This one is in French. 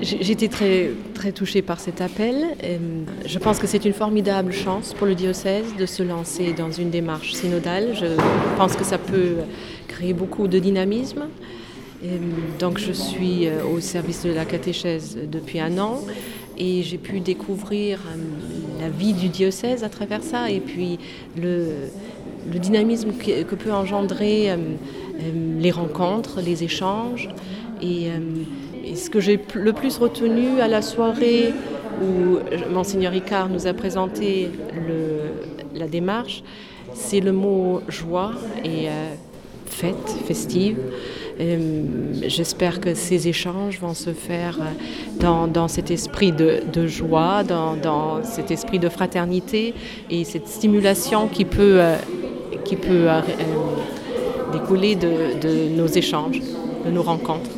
J'étais très, très touchée par cet appel. Je pense que c'est une formidable chance pour le diocèse de se lancer dans une démarche synodale. Je pense que ça peut créer beaucoup de dynamisme. Donc je suis euh, au service de la catéchèse depuis un an et j'ai pu découvrir euh, la vie du diocèse à travers ça et puis le, dynamisme que, peut engendrer euh, les rencontres, les échanges. Et, ce que j'ai le plus retenu à la soirée où Monseigneur Ricard nous a présenté la démarche, c'est le mot joie et fête, festive. J'espère que ces échanges vont se faire euh, dans, cet esprit de, joie, dans, cet esprit de fraternité et cette stimulation qui peut, euh, euh, découler de nos échanges, de nos rencontres.